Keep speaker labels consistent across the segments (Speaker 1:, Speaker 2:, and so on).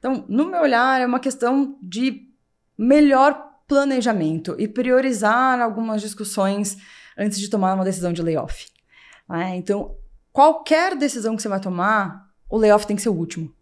Speaker 1: Então, no meu olhar, é uma questão de melhor planejamento e priorizar algumas discussões antes de tomar uma decisão de layoff. É, então, qualquer decisão que você vai tomar, o layoff tem que ser o último.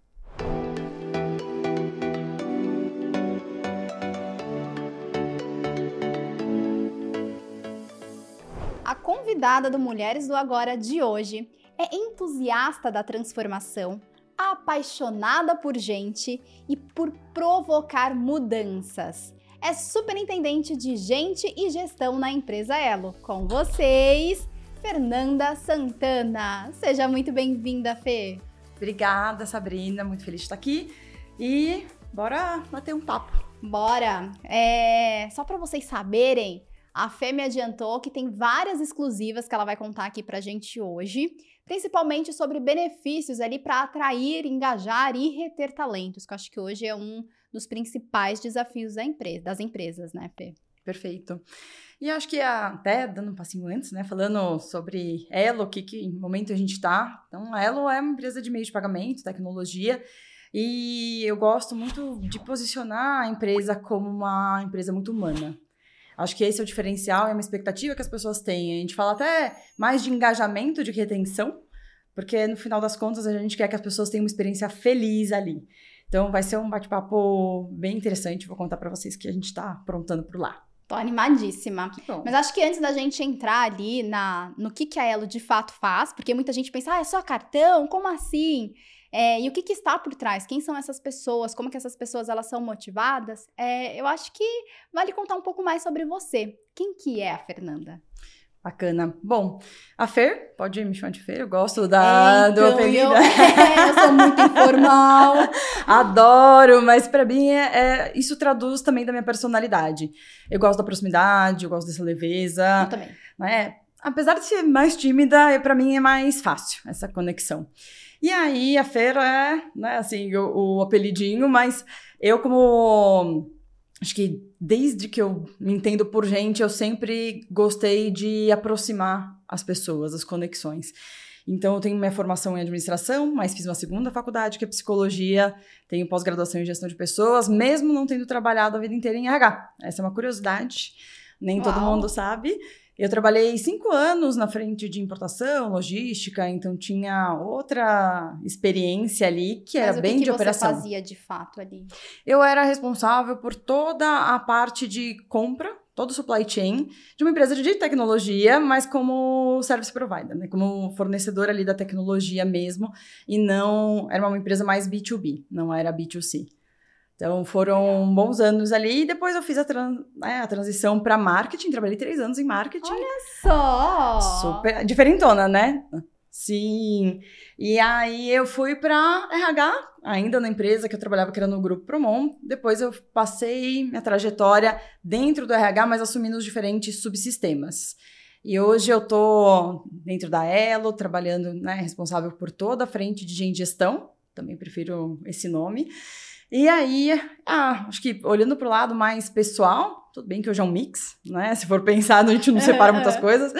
Speaker 2: A convidada do Mulheres do Agora de hoje é entusiasta da transformação, apaixonada por gente e por provocar mudanças. É superintendente de gente e gestão na empresa Elo. Com vocês, Fernanda Santana. Seja muito bem-vinda, Fê.
Speaker 1: Obrigada, Sabrina. Muito feliz de estar aqui. E bora bater um papo.
Speaker 2: Bora! É... Só para vocês saberem, a Fê me adiantou que tem várias exclusivas que ela vai contar aqui pra gente hoje, principalmente sobre benefícios ali para atrair, engajar e reter talentos, que eu acho que hoje é um dos principais desafios da empresa, das empresas, né, Fê?
Speaker 1: Perfeito. E acho que até dando um passinho antes, né, falando sobre Elo, que, que momento a gente está. Então, a Elo é uma empresa de meio de pagamento, tecnologia, e eu gosto muito de posicionar a empresa como uma empresa muito humana. Acho que esse é o diferencial, é uma expectativa que as pessoas têm. A gente fala até mais de engajamento do que retenção, porque no final das contas a gente quer que as pessoas tenham uma experiência feliz ali. Então vai ser um bate-papo bem interessante, vou contar para vocês que a gente está aprontando por lá.
Speaker 2: Tô animadíssima. Mas acho que antes da gente entrar ali na, no que, que a Elo de fato faz, porque muita gente pensa, ah, é só cartão? Como assim? É, e o que, que, está por trás? Quem são essas pessoas? Como que essas pessoas elas são motivadas? É, eu acho que vale contar um pouco mais sobre você. Quem que é a Fernanda?
Speaker 1: Bacana. Bom, a Fer, pode me chamar de Fer, eu gosto da, é, então, do apelido.
Speaker 2: Eu, é, eu sou muito informal.
Speaker 1: Adoro, mas para mim é, é, isso traduz também da minha personalidade. Eu gosto da proximidade, eu gosto dessa leveza.
Speaker 2: Eu também.
Speaker 1: Né? Apesar de ser mais tímida, para mim é mais fácil essa conexão. E aí a feira é, né, assim, o, o apelidinho, mas eu como acho que desde que eu me entendo por gente, eu sempre gostei de aproximar as pessoas, as conexões. Então, eu tenho minha formação em administração, mas fiz uma segunda faculdade, que é psicologia, tenho pós-graduação em gestão de pessoas, mesmo não tendo trabalhado a vida inteira em RH. Essa é uma curiosidade, nem Uau. todo mundo sabe. Eu trabalhei cinco anos na frente de importação, logística, então tinha outra experiência ali que era
Speaker 2: Mas
Speaker 1: bem
Speaker 2: que que
Speaker 1: de operação.
Speaker 2: Mas o que você fazia de fato ali?
Speaker 1: Eu era responsável por toda a parte de compra, todo o supply chain de uma empresa de tecnologia, mas como service provider, né? Como fornecedor ali da tecnologia mesmo, e não era uma empresa mais B2B, não era B2C. Então foram bons anos ali e depois eu fiz a, né, a transição para marketing. Trabalhei três anos em marketing.
Speaker 2: Olha só!
Speaker 1: Super diferentona, né? Sim. E aí eu fui para RH, ainda na empresa que eu trabalhava, que era no Grupo Promon. Depois eu passei minha trajetória dentro do RH, mas assumindo os diferentes subsistemas. E hoje eu tô dentro da Elo, trabalhando, né, responsável por toda a frente de gestão. Também prefiro esse nome. E aí, ah, acho que olhando para o lado mais pessoal, tudo bem que hoje é um mix, né? Se for pensar, a gente não separa muitas coisas.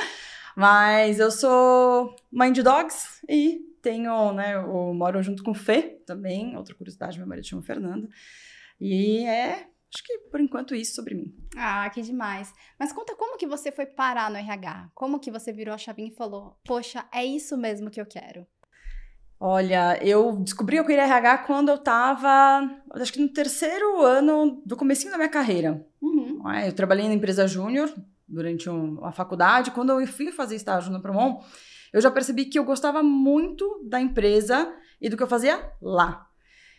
Speaker 1: Mas eu sou mãe de dogs e tenho, né? Eu moro junto com o Fê também. Outra curiosidade, meu marido chama Fernanda. E é, acho que por enquanto isso sobre mim.
Speaker 2: Ah, que demais. Mas conta como que você foi parar no RH? Como que você virou a chavinha e falou: "Poxa, é isso mesmo que eu quero"?
Speaker 1: Olha, eu descobri que eu queria RH quando eu estava, acho que no terceiro ano do comecinho da minha carreira.
Speaker 2: Uhum.
Speaker 1: Eu trabalhei na empresa júnior durante a faculdade. Quando eu fui fazer estágio no Promon, eu já percebi que eu gostava muito da empresa e do que eu fazia lá.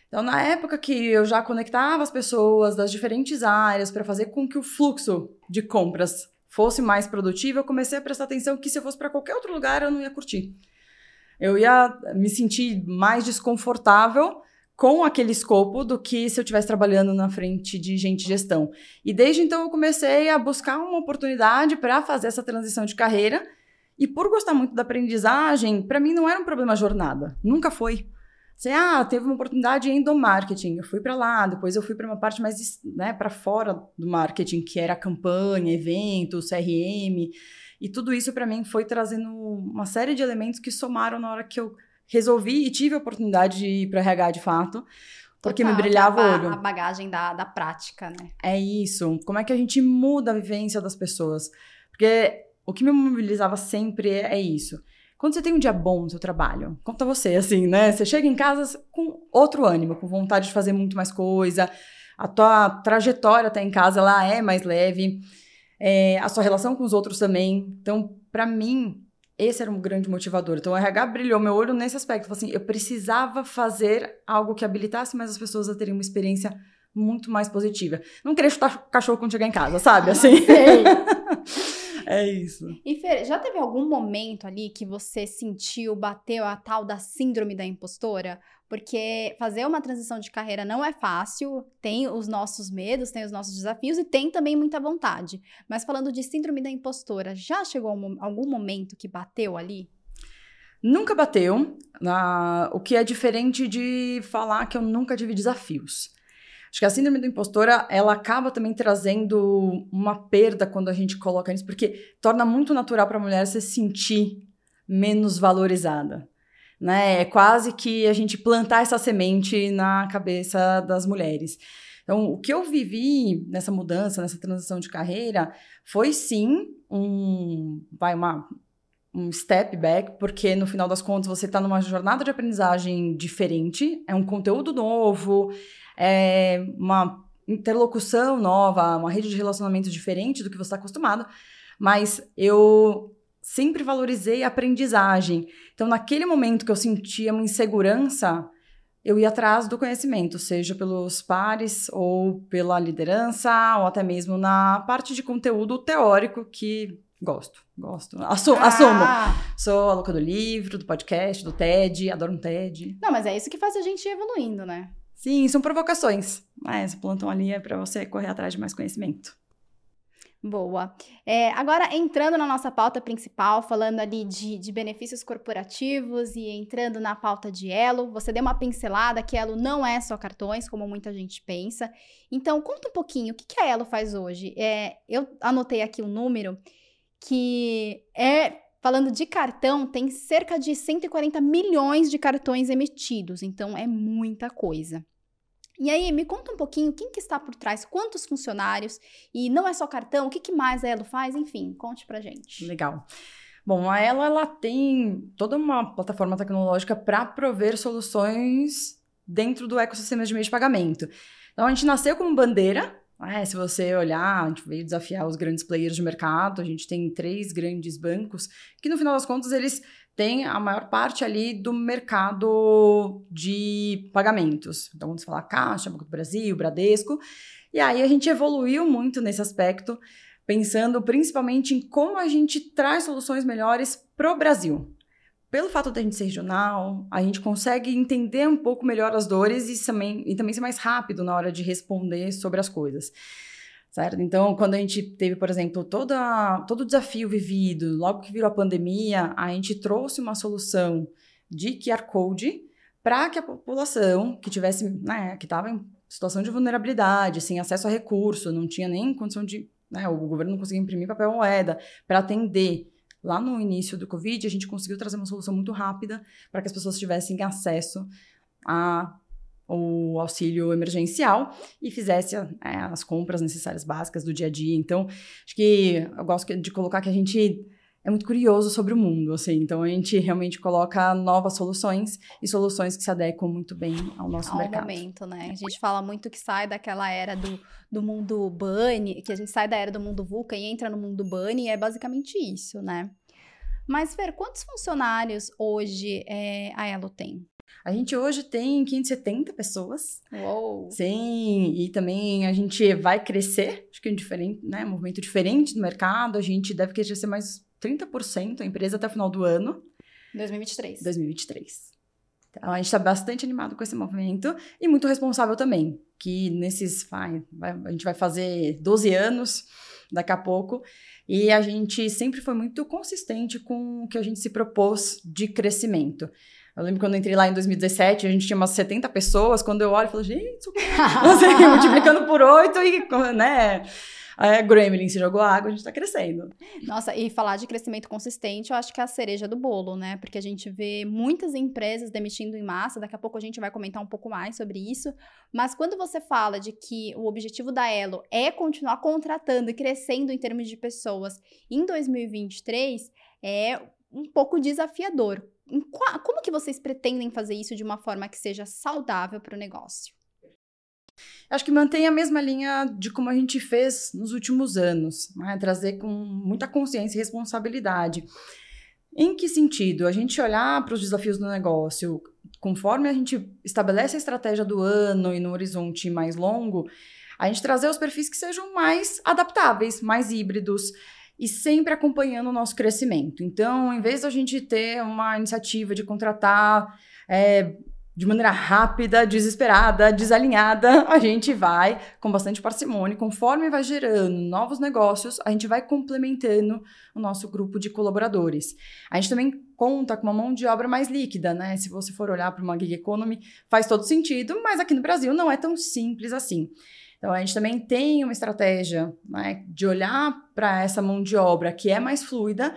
Speaker 1: Então, na época que eu já conectava as pessoas das diferentes áreas para fazer com que o fluxo de compras fosse mais produtivo, eu comecei a prestar atenção que se eu fosse para qualquer outro lugar eu não ia curtir eu ia me sentir mais desconfortável com aquele escopo do que se eu estivesse trabalhando na frente de gente gestão. E desde então eu comecei a buscar uma oportunidade para fazer essa transição de carreira. E por gostar muito da aprendizagem, para mim não era um problema jornada, nunca foi. Você, ah, teve uma oportunidade em do marketing, eu fui para lá, depois eu fui para uma parte mais, né, para fora do marketing, que era campanha, evento, CRM. E tudo isso para mim foi trazendo uma série de elementos que somaram na hora que eu resolvi e tive a oportunidade de ir para RH de fato, porque me
Speaker 2: Total,
Speaker 1: brilhava
Speaker 2: que é
Speaker 1: o olho.
Speaker 2: A bagagem da, da prática, né?
Speaker 1: É isso. Como é que a gente muda a vivência das pessoas? Porque o que me mobilizava sempre é, é isso. Quando você tem um dia bom no seu trabalho, conta você, assim, né? Você chega em casa com outro ânimo, com vontade de fazer muito mais coisa, a tua trajetória até em casa, ela é mais leve, é, a sua relação com os outros também. Então, para mim, esse era um grande motivador. Então, o RH brilhou meu olho nesse aspecto. Falei assim, eu precisava fazer algo que habilitasse mais as pessoas a terem uma experiência muito mais positiva. Não querer chutar cachorro quando chegar em casa, sabe? Assim.
Speaker 2: Sei.
Speaker 1: é isso.
Speaker 2: E Fer, já teve algum momento ali que você sentiu, bateu a tal da síndrome da impostora? Porque fazer uma transição de carreira não é fácil, tem os nossos medos, tem os nossos desafios e tem também muita vontade. Mas falando de síndrome da impostora, já chegou algum momento que bateu ali?
Speaker 1: Nunca bateu, o que é diferente de falar que eu nunca tive desafios. Acho que a síndrome do impostora, ela acaba também trazendo uma perda quando a gente coloca nisso, porque torna muito natural para a mulher se sentir menos valorizada. Né? É quase que a gente plantar essa semente na cabeça das mulheres. Então, o que eu vivi nessa mudança, nessa transição de carreira, foi sim um, vai, uma, um step back, porque no final das contas você está numa jornada de aprendizagem diferente, é um conteúdo novo, é uma interlocução nova, uma rede de relacionamento diferente do que você está acostumado, mas eu sempre valorizei a aprendizagem. Então, naquele momento que eu sentia uma insegurança, eu ia atrás do conhecimento, seja pelos pares ou pela liderança, ou até mesmo na parte de conteúdo teórico que gosto, gosto. Assu Assumo.
Speaker 2: Ah,
Speaker 1: Sou a louca do livro, do podcast, do TED, adoro um TED.
Speaker 2: Não, mas é isso que faz a gente ir evoluindo, né?
Speaker 1: Sim, são provocações. Mas o plantão ali é para você correr atrás de mais conhecimento.
Speaker 2: Boa. É, agora, entrando na nossa pauta principal, falando ali de, de benefícios corporativos e entrando na pauta de Elo, você deu uma pincelada que Elo não é só cartões, como muita gente pensa. Então, conta um pouquinho, o que, que a Elo faz hoje? É, eu anotei aqui um número que é, falando de cartão, tem cerca de 140 milhões de cartões emitidos, então é muita coisa. E aí, me conta um pouquinho quem que está por trás, quantos funcionários, e não é só cartão, o que, que mais a Elo faz? Enfim, conte pra gente.
Speaker 1: Legal. Bom, a ela, ela tem toda uma plataforma tecnológica para prover soluções dentro do ecossistema de meio de pagamento. Então, a gente nasceu como bandeira. né? se você olhar, a gente veio desafiar os grandes players de mercado. A gente tem três grandes bancos que, no final das contas, eles têm a maior parte ali do mercado de pagamentos. Então, quando você fala Caixa, Banco do Brasil, Bradesco. E aí, a gente evoluiu muito nesse aspecto pensando principalmente em como a gente traz soluções melhores para o Brasil. Pelo fato de a gente ser regional, a gente consegue entender um pouco melhor as dores e também, e também ser mais rápido na hora de responder sobre as coisas. Certo? Então, quando a gente teve, por exemplo, toda, todo o desafio vivido, logo que virou a pandemia, a gente trouxe uma solução de QR Code para que a população que tivesse, né, que estava em situação de vulnerabilidade, sem acesso a recurso, não tinha nem condição de né, o governo não conseguia imprimir papel moeda para atender. Lá no início do Covid, a gente conseguiu trazer uma solução muito rápida para que as pessoas tivessem acesso a o auxílio emergencial e fizesse é, as compras necessárias básicas do dia a dia. Então, acho que eu gosto de colocar que a gente é muito curioso sobre o mundo, assim. Então, a gente realmente coloca novas soluções e soluções que se adequam muito bem ao nosso
Speaker 2: Ao
Speaker 1: mercado.
Speaker 2: momento, né? A gente fala muito que sai daquela era do, do mundo Bunny, que a gente sai da era do mundo VUCA e entra no mundo Bunny, e é basicamente isso, né? Mas, Fer, quantos funcionários hoje é, a Elo tem?
Speaker 1: A gente hoje tem 570 pessoas.
Speaker 2: Uou!
Speaker 1: Sim, e também a gente vai crescer, acho que é um diferente, né, um movimento diferente do mercado, a gente deve crescer mais 30% a empresa até o final do ano,
Speaker 2: 2023.
Speaker 1: 2023. Então a gente está bastante animado com esse movimento e muito responsável também, que nesses, vai, a gente vai fazer 12 anos daqui a pouco, e a gente sempre foi muito consistente com o que a gente se propôs de crescimento. Eu lembro quando eu entrei lá em 2017, a gente tinha umas 70 pessoas. Quando eu olho, eu falo, gente, assim, multiplicando por oito e, né? a Gremlin se jogou água, a gente está crescendo.
Speaker 2: Nossa, e falar de crescimento consistente, eu acho que é a cereja do bolo, né? Porque a gente vê muitas empresas demitindo em massa, daqui a pouco a gente vai comentar um pouco mais sobre isso. Mas quando você fala de que o objetivo da Elo é continuar contratando e crescendo em termos de pessoas em 2023, é um pouco desafiador. Como que vocês pretendem fazer isso de uma forma que seja saudável para o negócio?
Speaker 1: Acho que mantém a mesma linha de como a gente fez nos últimos anos, né? trazer com muita consciência e responsabilidade. Em que sentido? A gente olhar para os desafios do negócio, conforme a gente estabelece a estratégia do ano e no horizonte mais longo, a gente trazer os perfis que sejam mais adaptáveis, mais híbridos e sempre acompanhando o nosso crescimento. Então, em vez da gente ter uma iniciativa de contratar é, de maneira rápida, desesperada, desalinhada, a gente vai com bastante parcimônia, conforme vai gerando novos negócios, a gente vai complementando o nosso grupo de colaboradores. A gente também conta com uma mão de obra mais líquida, né? Se você for olhar para uma gig economy, faz todo sentido, mas aqui no Brasil não é tão simples assim. Então, a gente também tem uma estratégia né, de olhar para essa mão de obra que é mais fluida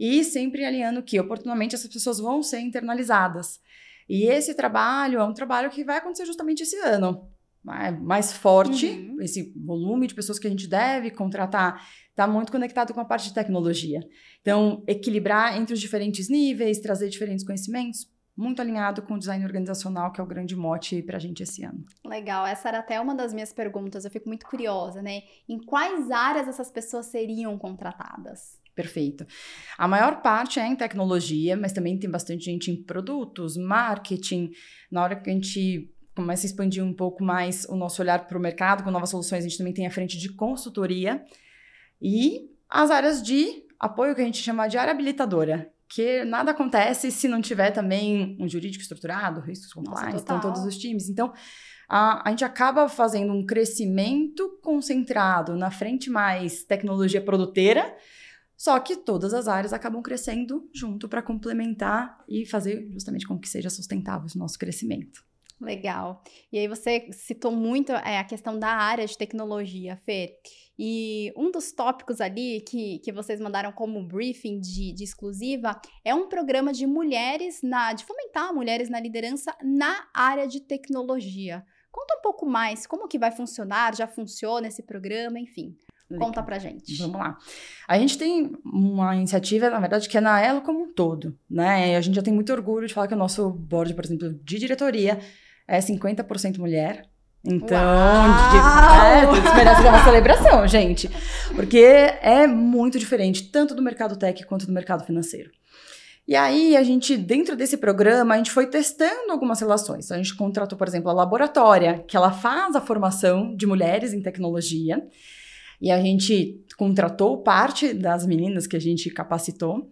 Speaker 1: e sempre alinhando que, oportunamente, essas pessoas vão ser internalizadas. E esse trabalho é um trabalho que vai acontecer justamente esse ano. Mais forte, uhum. esse volume de pessoas que a gente deve contratar está muito conectado com a parte de tecnologia. Então, equilibrar entre os diferentes níveis, trazer diferentes conhecimentos, muito alinhado com o design organizacional, que é o grande mote para a gente esse ano.
Speaker 2: Legal, essa era até uma das minhas perguntas, eu fico muito curiosa, né? Em quais áreas essas pessoas seriam contratadas?
Speaker 1: Perfeito. A maior parte é em tecnologia, mas também tem bastante gente em produtos, marketing. Na hora que a gente começa a expandir um pouco mais o nosso olhar para o mercado com novas soluções, a gente também tem a frente de consultoria e as áreas de apoio que a gente chama de área habilitadora, que nada acontece se não tiver também um jurídico estruturado, riscos compliance, estão todos os times. Então, a, a gente acaba fazendo um crescimento concentrado na frente mais tecnologia produteira, só que todas as áreas acabam crescendo junto para complementar e fazer justamente com que seja sustentável o nosso crescimento.
Speaker 2: Legal. E aí você citou muito é, a questão da área de tecnologia, Fer. E um dos tópicos ali que, que vocês mandaram como briefing de, de exclusiva é um programa de mulheres na. de fomentar mulheres na liderança na área de tecnologia. Conta um pouco mais como que vai funcionar, já funciona esse programa, enfim. Conta pra gente.
Speaker 1: Vamos lá. A gente tem uma iniciativa, na verdade, que é na Elo como um todo, né? A gente já tem muito orgulho de falar que o nosso board, por exemplo, de diretoria é 50% mulher. Então, é, merece uma celebração, gente. Porque é muito diferente, tanto do mercado tech quanto do mercado financeiro. E aí, a gente, dentro desse programa, a gente foi testando algumas relações. A gente contratou, por exemplo, a Laboratória, que ela faz a formação de mulheres em tecnologia. E a gente contratou parte das meninas que a gente capacitou.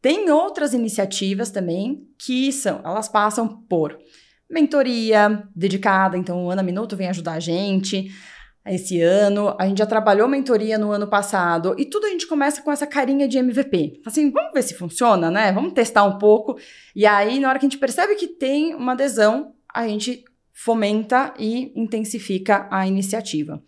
Speaker 1: Tem outras iniciativas também que são, elas passam por mentoria dedicada, então o Ana Minuto vem ajudar a gente esse ano. A gente já trabalhou mentoria no ano passado e tudo a gente começa com essa carinha de MVP. Assim, vamos ver se funciona, né? Vamos testar um pouco. E aí, na hora que a gente percebe que tem uma adesão, a gente fomenta e intensifica a iniciativa.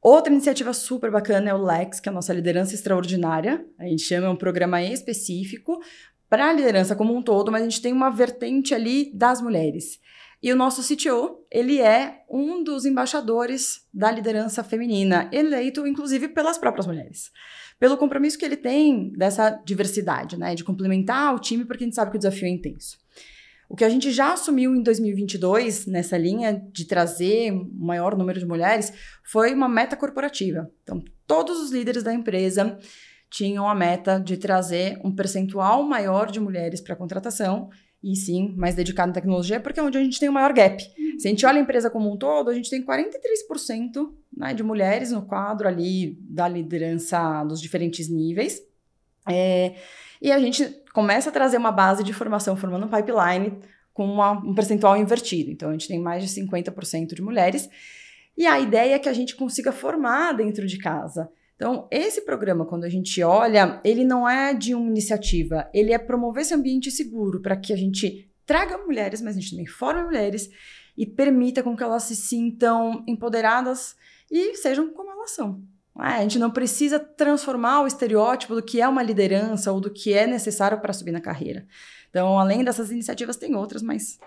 Speaker 1: Outra iniciativa super bacana é o Lex, que é a nossa liderança extraordinária. A gente chama um programa específico para a liderança como um todo, mas a gente tem uma vertente ali das mulheres. E o nosso CTO, ele é um dos embaixadores da liderança feminina, eleito inclusive pelas próprias mulheres. Pelo compromisso que ele tem dessa diversidade, né, de complementar o time, porque a gente sabe que o desafio é intenso. O que a gente já assumiu em 2022 nessa linha de trazer um maior número de mulheres foi uma meta corporativa. Então, todos os líderes da empresa tinham a meta de trazer um percentual maior de mulheres para a contratação e sim, mais dedicado em tecnologia, porque é onde a gente tem o maior gap. Uhum. Se a gente olha a empresa como um todo, a gente tem 43% né, de mulheres no quadro ali da liderança dos diferentes níveis. É, e a gente começa a trazer uma base de formação, formando um pipeline com uma, um percentual invertido. Então, a gente tem mais de 50% de mulheres. E a ideia é que a gente consiga formar dentro de casa. Então, esse programa, quando a gente olha, ele não é de uma iniciativa, ele é promover esse ambiente seguro para que a gente traga mulheres, mas a gente também forme mulheres e permita com que elas se sintam empoderadas e sejam como elas são. É, a gente não precisa transformar o estereótipo do que é uma liderança ou do que é necessário para subir na carreira. Então, além dessas iniciativas, tem outras, mas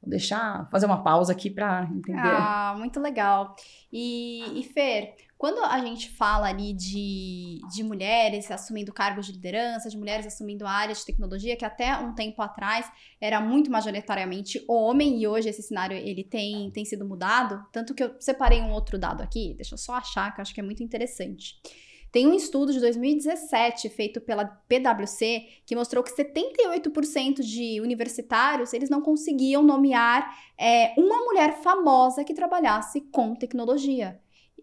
Speaker 1: vou deixar, fazer uma pausa aqui para entender.
Speaker 2: Ah, muito legal. E, e Fer, quando a gente fala ali de, de mulheres assumindo cargos de liderança, de mulheres assumindo a área de tecnologia, que até um tempo atrás era muito majoritariamente homem, e hoje esse cenário ele tem, tem sido mudado, tanto que eu separei um outro dado aqui, deixa eu só achar, que eu acho que é muito interessante. Tem um estudo de 2017 feito pela PwC que mostrou que 78% de universitários eles não conseguiam nomear é, uma mulher famosa que trabalhasse com tecnologia.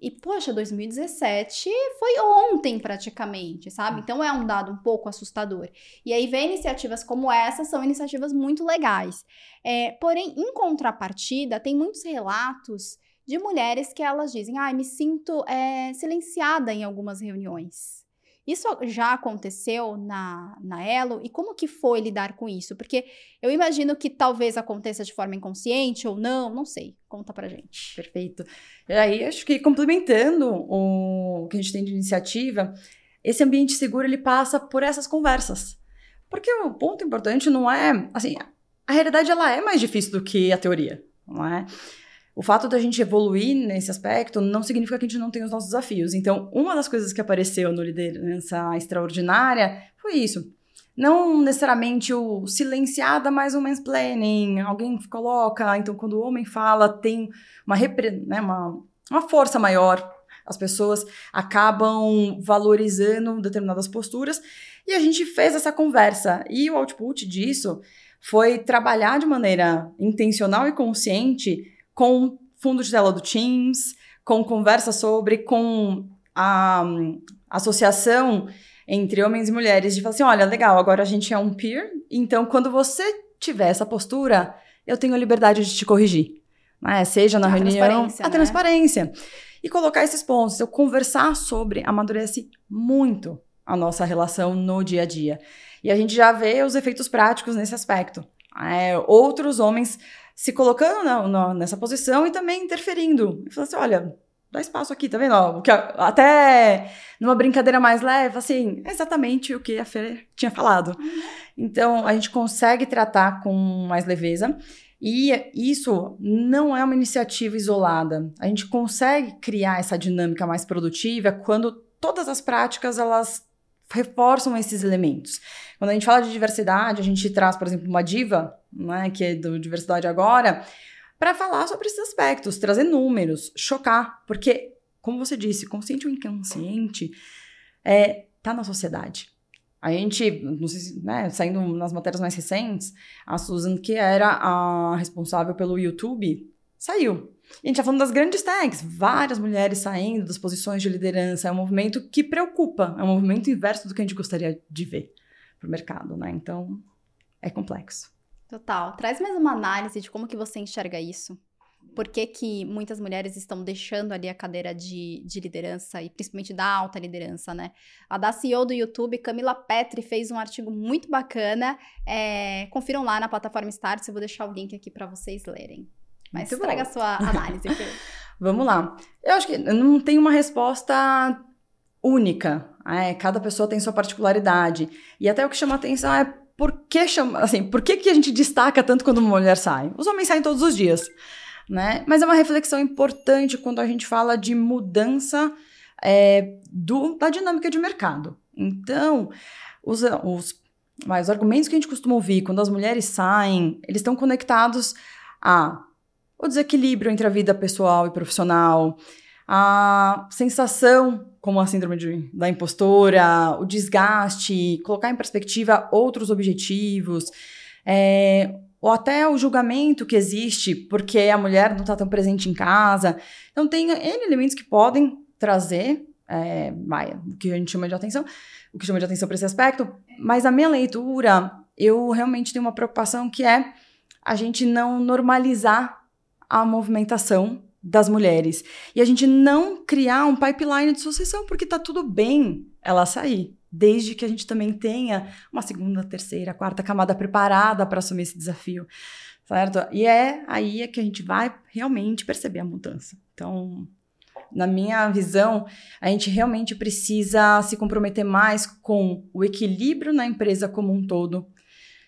Speaker 2: E, poxa, 2017 foi ontem praticamente, sabe? Então é um dado um pouco assustador. E aí vem iniciativas como essa, são iniciativas muito legais. É, porém, em contrapartida, tem muitos relatos de mulheres que elas dizem: ah, me sinto é, silenciada em algumas reuniões. Isso já aconteceu na, na Elo? E como que foi lidar com isso? Porque eu imagino que talvez aconteça de forma inconsciente ou não, não sei. Conta pra gente.
Speaker 1: Perfeito. E aí, acho que complementando o que a gente tem de iniciativa, esse ambiente seguro, ele passa por essas conversas. Porque o ponto importante não é, assim, a realidade ela é mais difícil do que a teoria, não é? O fato da gente evoluir nesse aspecto não significa que a gente não tem os nossos desafios. Então, uma das coisas que apareceu no Liderança Extraordinária foi isso. Não necessariamente o silenciada mais um mansplaining, alguém coloca, então quando o homem fala, tem uma, né, uma, uma força maior, as pessoas acabam valorizando determinadas posturas, e a gente fez essa conversa. E o output disso foi trabalhar de maneira intencional e consciente com fundo de tela do Teams, com conversa sobre, com a um, associação entre homens e mulheres, de falar assim, olha, legal, agora a gente é um peer, então quando você tiver essa postura, eu tenho a liberdade de te corrigir. Né? Seja na a reunião, transparência, a né? transparência. E colocar esses pontos, eu conversar sobre amadurece muito a nossa relação no dia a dia. E a gente já vê os efeitos práticos nesse aspecto. É, outros homens se colocando na, na, nessa posição e também interferindo. E falando assim: olha, dá espaço aqui, tá vendo? Ó, que, até numa brincadeira mais leve, assim, é exatamente o que a Fê tinha falado. Então, a gente consegue tratar com mais leveza. E isso não é uma iniciativa isolada. A gente consegue criar essa dinâmica mais produtiva quando todas as práticas elas reforçam esses elementos. Quando a gente fala de diversidade, a gente traz, por exemplo, uma diva, né, que é do Diversidade Agora, para falar sobre esses aspectos, trazer números, chocar, porque, como você disse, consciente ou inconsciente, é, tá na sociedade. A gente, né, saindo nas matérias mais recentes, a Susan, que era a responsável pelo YouTube, saiu. E a gente está falando das grandes tags, várias mulheres saindo das posições de liderança. É um movimento que preocupa, é um movimento inverso do que a gente gostaria de ver para o mercado, né? Então, é complexo.
Speaker 2: Total. Traz mais uma análise de como que você enxerga isso. Por que, que muitas mulheres estão deixando ali a cadeira de, de liderança e principalmente da alta liderança, né? A da CEO do YouTube, Camila Petri, fez um artigo muito bacana. É, confiram lá na plataforma Start, eu vou deixar o link aqui para vocês lerem. Mas Muito traga a sua análise.
Speaker 1: Vamos lá. Eu acho que não tem uma resposta única. É, cada pessoa tem sua particularidade. E até o que chama atenção é por que chama, assim, por que, que a gente destaca tanto quando uma mulher sai? Os homens saem todos os dias, né? Mas é uma reflexão importante quando a gente fala de mudança é, do, da dinâmica de mercado. Então, os, os, mas, os argumentos que a gente costuma ouvir quando as mulheres saem, eles estão conectados a o desequilíbrio entre a vida pessoal e profissional, a sensação, como a síndrome de, da impostora, o desgaste, colocar em perspectiva outros objetivos, é, ou até o julgamento que existe porque a mulher não está tão presente em casa. Então, tem N elementos que podem trazer é, o que a gente chama de atenção, o que chama de atenção para esse aspecto, mas a minha leitura, eu realmente tenho uma preocupação que é a gente não normalizar a movimentação das mulheres. E a gente não criar um pipeline de sucessão, porque tá tudo bem ela sair, desde que a gente também tenha uma segunda, terceira, quarta camada preparada para assumir esse desafio, certo? E é aí é que a gente vai realmente perceber a mudança. Então, na minha visão, a gente realmente precisa se comprometer mais com o equilíbrio na empresa como um todo.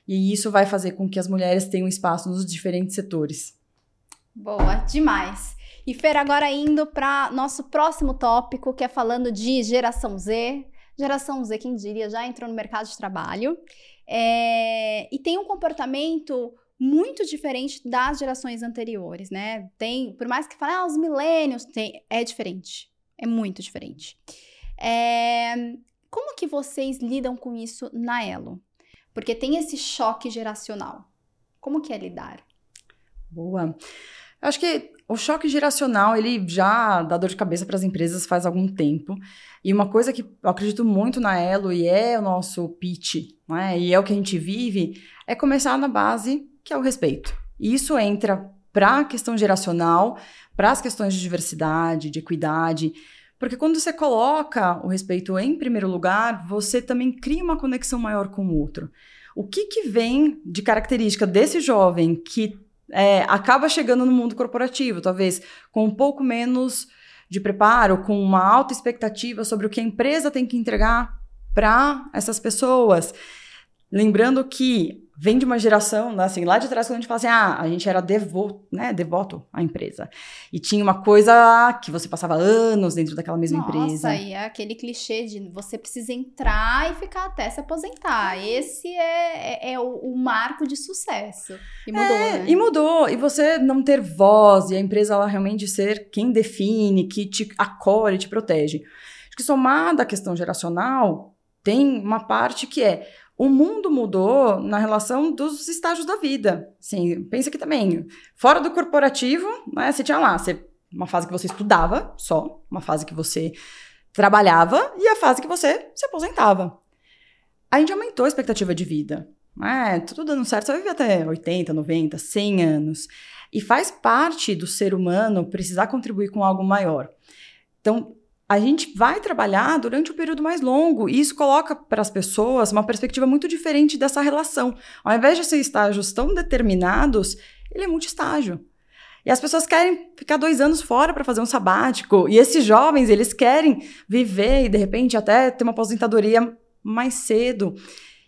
Speaker 1: E isso vai fazer com que as mulheres tenham espaço nos diferentes setores.
Speaker 2: Boa, demais. E Fer, agora indo para nosso próximo tópico, que é falando de geração Z. Geração Z, quem diria, já entrou no mercado de trabalho. É, e tem um comportamento muito diferente das gerações anteriores, né? Tem, por mais que fale, ah, os milênios, tem, é diferente. É muito diferente. É, como que vocês lidam com isso na Elo? Porque tem esse choque geracional. Como que é lidar?
Speaker 1: Boa. Eu acho que o choque geracional, ele já dá dor de cabeça para as empresas faz algum tempo. E uma coisa que eu acredito muito na Elo e é o nosso pitch, né? E é o que a gente vive, é começar na base, que é o respeito. E isso entra para a questão geracional, para as questões de diversidade, de equidade, porque quando você coloca o respeito em primeiro lugar, você também cria uma conexão maior com o outro. O que, que vem de característica desse jovem que é, acaba chegando no mundo corporativo, talvez com um pouco menos de preparo, com uma alta expectativa sobre o que a empresa tem que entregar para essas pessoas. Lembrando que vem de uma geração, né, assim, lá de trás, quando a gente fala assim, ah, a gente era devoto, né, devoto à empresa. E tinha uma coisa que você passava anos dentro daquela mesma
Speaker 2: Nossa,
Speaker 1: empresa.
Speaker 2: Nossa, e é aquele clichê de você precisa entrar e ficar até se aposentar. Esse é, é, é o, o, marco de sucesso. E mudou, é,
Speaker 1: né? E mudou. E você não ter voz, e a empresa ela realmente ser quem define, que te acolhe, te protege. Acho que somada à questão geracional, tem uma parte que é o mundo mudou na relação dos estágios da vida. Assim, pensa que também, fora do corporativo, né, você tinha lá você, uma fase que você estudava só, uma fase que você trabalhava e a fase que você se aposentava. A gente aumentou a expectativa de vida. É, tudo dando certo, você vai viver até 80, 90, 100 anos. E faz parte do ser humano precisar contribuir com algo maior. Então, a gente vai trabalhar durante um período mais longo e isso coloca para as pessoas uma perspectiva muito diferente dessa relação. Ao invés de ser estágios tão determinados, ele é multi-estágio. E as pessoas querem ficar dois anos fora para fazer um sabático. E esses jovens, eles querem viver e, de repente, até ter uma aposentadoria mais cedo.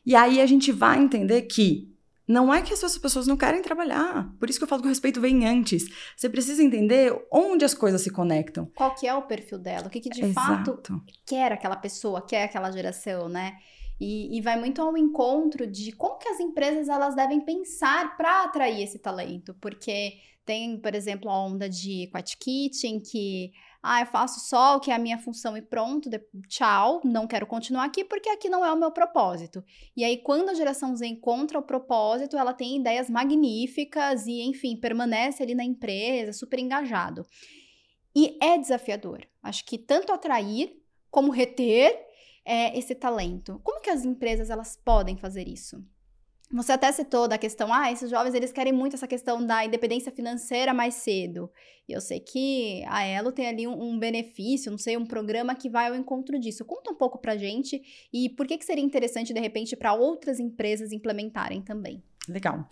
Speaker 1: E aí a gente vai entender que não é que essas pessoas não querem trabalhar. Por isso que eu falo que o respeito vem antes. Você precisa entender onde as coisas se conectam.
Speaker 2: Qual que é o perfil dela? O que, que de Exato. fato quer aquela pessoa, quer aquela geração, né? E, e, vai muito ao encontro de como que as empresas elas devem pensar para atrair esse talento. Porque tem, por exemplo, a onda de Quiet Kitchen, que ah, eu faço só o que é a minha função e pronto, de... tchau, não quero continuar aqui porque aqui não é o meu propósito. E aí, quando a geração Z encontra o propósito, ela tem ideias magníficas e, enfim, permanece ali na empresa, super engajado. E é desafiador. Acho que tanto atrair como reter é, esse talento. Como que as empresas elas podem fazer isso? Você até citou da questão, ah, esses jovens eles querem muito essa questão da independência financeira mais cedo. E eu sei que a Elo tem ali um, um, benefício, não sei, um programa que vai ao encontro disso. Conta um pouco pra gente e por que, que seria interessante, de repente, para outras empresas implementarem também.
Speaker 1: Legal.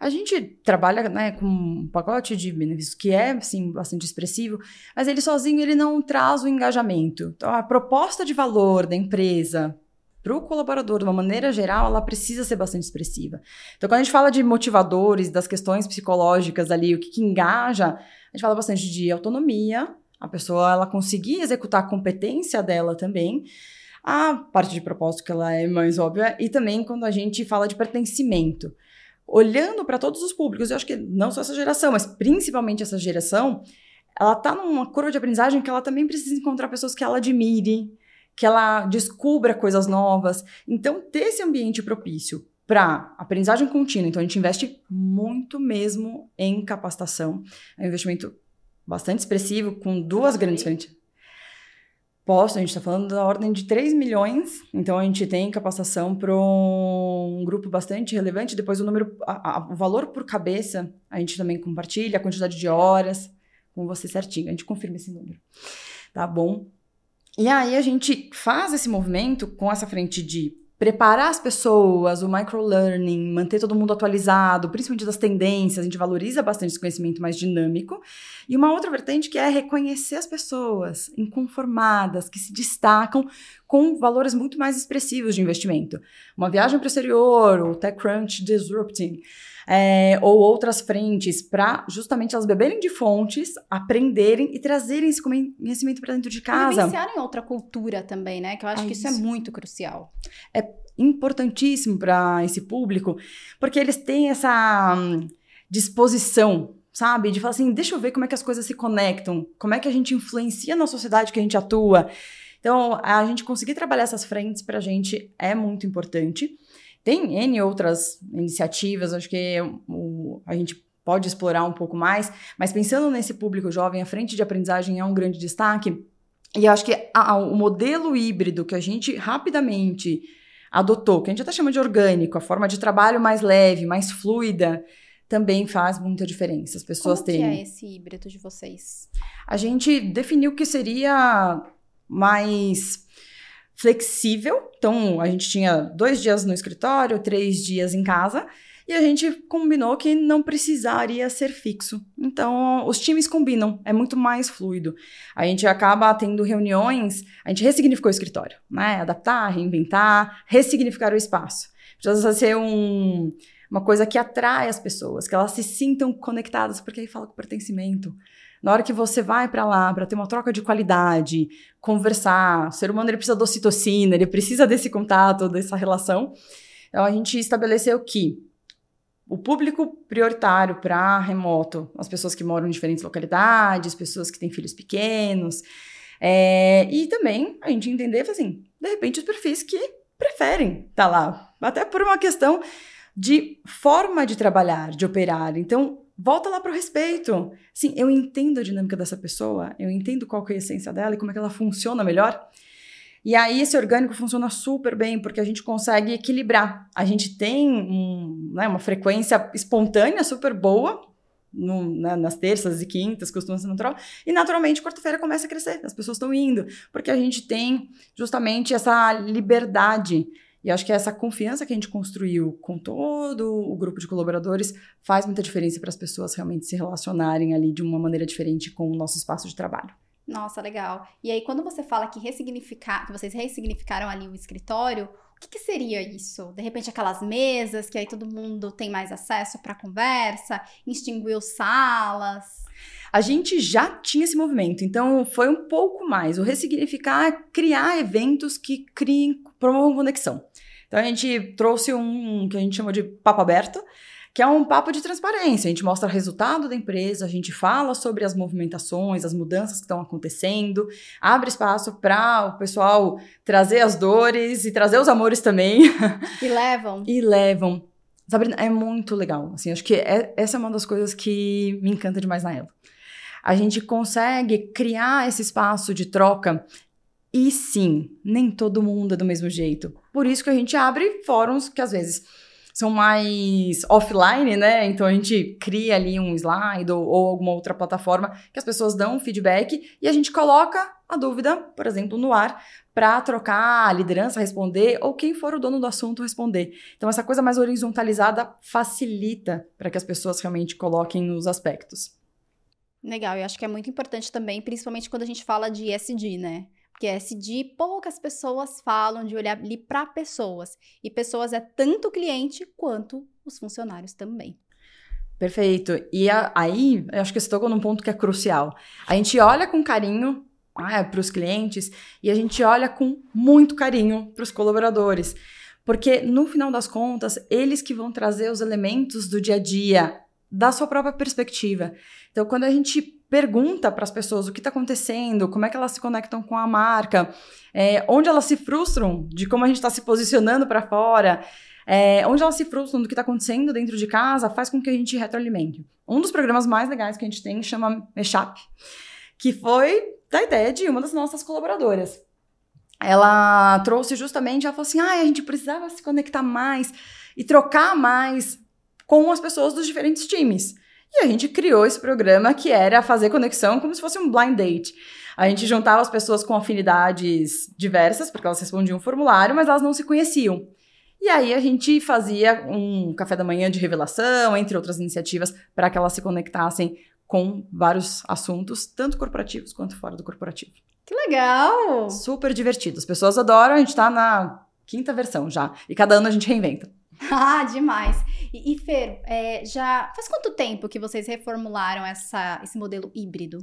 Speaker 1: A gente trabalha né, com um pacote de benefícios que é assim, bastante expressivo, mas ele sozinho ele não traz o engajamento. Então, a proposta de valor da empresa para o colaborador, de uma maneira geral, ela precisa ser bastante expressiva. Então, quando a gente fala de motivadores, das questões psicológicas ali, o que, que engaja, a gente fala bastante de autonomia, a pessoa ela conseguir executar a competência dela também, a parte de propósito que ela é mais óbvia, e também quando a gente fala de pertencimento. Olhando para todos os públicos, eu acho que não só essa geração, mas principalmente essa geração, ela está numa curva de aprendizagem que ela também precisa encontrar pessoas que ela admire, que ela descubra coisas novas. Então, ter esse ambiente propício para aprendizagem contínua, então a gente investe muito mesmo em capacitação. É um investimento bastante expressivo, com duas grandes frentes. Posso, a gente está falando da ordem de 3 milhões, então a gente tem capacitação para um grupo bastante relevante. Depois o número, a, a, o valor por cabeça, a gente também compartilha, a quantidade de horas com você certinho, a gente confirma esse número. Tá bom? E aí a gente faz esse movimento com essa frente de preparar as pessoas, o microlearning, manter todo mundo atualizado, principalmente das tendências, a gente valoriza bastante esse conhecimento mais dinâmico. E uma outra vertente que é reconhecer as pessoas inconformadas, que se destacam com valores muito mais expressivos de investimento. Uma viagem para o exterior, o TechCrunch Disrupting, é, ou outras frentes, para justamente elas beberem de fontes, aprenderem e trazerem esse conhecimento para dentro de casa.
Speaker 2: E em outra cultura também, né? Que eu acho é que isso. isso é muito crucial.
Speaker 1: É importantíssimo para esse público, porque eles têm essa hum, disposição sabe? De falar assim, deixa eu ver como é que as coisas se conectam, como é que a gente influencia na sociedade que a gente atua. Então, a gente conseguir trabalhar essas frentes para a gente é muito importante. Tem N outras iniciativas, acho que o, a gente pode explorar um pouco mais, mas pensando nesse público jovem, a frente de aprendizagem é um grande destaque. E eu acho que a, o modelo híbrido que a gente rapidamente adotou, que a gente até chama de orgânico, a forma de trabalho mais leve, mais fluida, também faz muita diferença. As pessoas
Speaker 2: Como
Speaker 1: têm.
Speaker 2: que é esse híbrido de vocês?
Speaker 1: A gente definiu que seria mais flexível. Então, a gente tinha dois dias no escritório, três dias em casa. E a gente combinou que não precisaria ser fixo. Então, os times combinam, é muito mais fluido. A gente acaba tendo reuniões, a gente ressignificou o escritório, né? Adaptar, reinventar, ressignificar o espaço. Precisa ser um, uma coisa que atrai as pessoas, que elas se sintam conectadas, porque aí fala com pertencimento. Na hora que você vai para lá para ter uma troca de qualidade, conversar, o ser humano ele precisa de ocitocina, ele precisa desse contato, dessa relação. Então a gente estabeleceu que o público prioritário para remoto, as pessoas que moram em diferentes localidades, pessoas que têm filhos pequenos, é, e também a gente entender, assim, de repente os perfis que preferem estar tá lá, até por uma questão de forma de trabalhar, de operar. Então, volta lá para o respeito. Sim, eu entendo a dinâmica dessa pessoa, eu entendo qual é a essência dela e como é que ela funciona melhor. E aí esse orgânico funciona super bem, porque a gente consegue equilibrar. A gente tem um, né, uma frequência espontânea super boa, no, né, nas terças e quintas, costuma ser natural, e naturalmente quarta-feira começa a crescer, as pessoas estão indo, porque a gente tem justamente essa liberdade e acho que essa confiança que a gente construiu com todo o grupo de colaboradores faz muita diferença para as pessoas realmente se relacionarem ali de uma maneira diferente com o nosso espaço de trabalho.
Speaker 2: Nossa, legal. E aí, quando você fala que ressignificar, que vocês ressignificaram ali o escritório, o que, que seria isso? De repente, aquelas mesas que aí todo mundo tem mais acesso para conversa, extinguiu salas?
Speaker 1: A gente já tinha esse movimento, então foi um pouco mais. O ressignificar é criar eventos que criem, promovam conexão. Então a gente trouxe um que a gente chama de papo aberto, que é um papo de transparência. A gente mostra o resultado da empresa, a gente fala sobre as movimentações, as mudanças que estão acontecendo, abre espaço para o pessoal trazer as dores e trazer os amores também.
Speaker 2: E levam.
Speaker 1: e levam. Sabrina, é muito legal. Assim, acho que é, essa é uma das coisas que me encanta demais na Elo. A gente consegue criar esse espaço de troca e sim, nem todo mundo é do mesmo jeito. Por isso que a gente abre fóruns que às vezes são mais offline, né? Então a gente cria ali um slide ou, ou, alguma outra plataforma que as pessoas dão feedback e a gente coloca a dúvida, por exemplo, no ar para trocar a liderança responder ou quem for o dono do assunto responder. Então essa coisa mais horizontalizada facilita para que as pessoas realmente coloquem os aspectos.
Speaker 2: Legal, eu acho que é muito importante também, principalmente quando a gente fala de ESG, né? Porque SD, poucas pessoas falam de olhar ali para pessoas. E pessoas é tanto o cliente quanto os funcionários também.
Speaker 1: Perfeito. E a, aí, eu acho que você tocou num ponto que é crucial. A gente olha com carinho ah, para os clientes e a gente olha com muito carinho para os colaboradores. Porque, no final das contas, eles que vão trazer os elementos do dia a dia, da sua própria perspectiva. Então, quando a gente pergunta para as pessoas o que está acontecendo, como é que elas se conectam com a marca, é, onde elas se frustram de como a gente está se posicionando para fora, é, onde elas se frustram do que está acontecendo dentro de casa, faz com que a gente retroalimente. Um dos programas mais legais que a gente tem chama Meshap, que foi da ideia de uma das nossas colaboradoras. Ela trouxe justamente, ela falou assim, ah, a gente precisava se conectar mais e trocar mais com as pessoas dos diferentes times. E a gente criou esse programa que era fazer conexão como se fosse um blind date. A gente juntava as pessoas com afinidades diversas, porque elas respondiam um formulário, mas elas não se conheciam. E aí a gente fazia um café da manhã de revelação, entre outras iniciativas, para que elas se conectassem com vários assuntos, tanto corporativos quanto fora do corporativo.
Speaker 2: Que legal!
Speaker 1: Super divertido. As pessoas adoram, a gente está na quinta versão já. E cada ano a gente reinventa.
Speaker 2: Ah, demais. E, e Fer, é, já faz quanto tempo que vocês reformularam essa, esse modelo híbrido?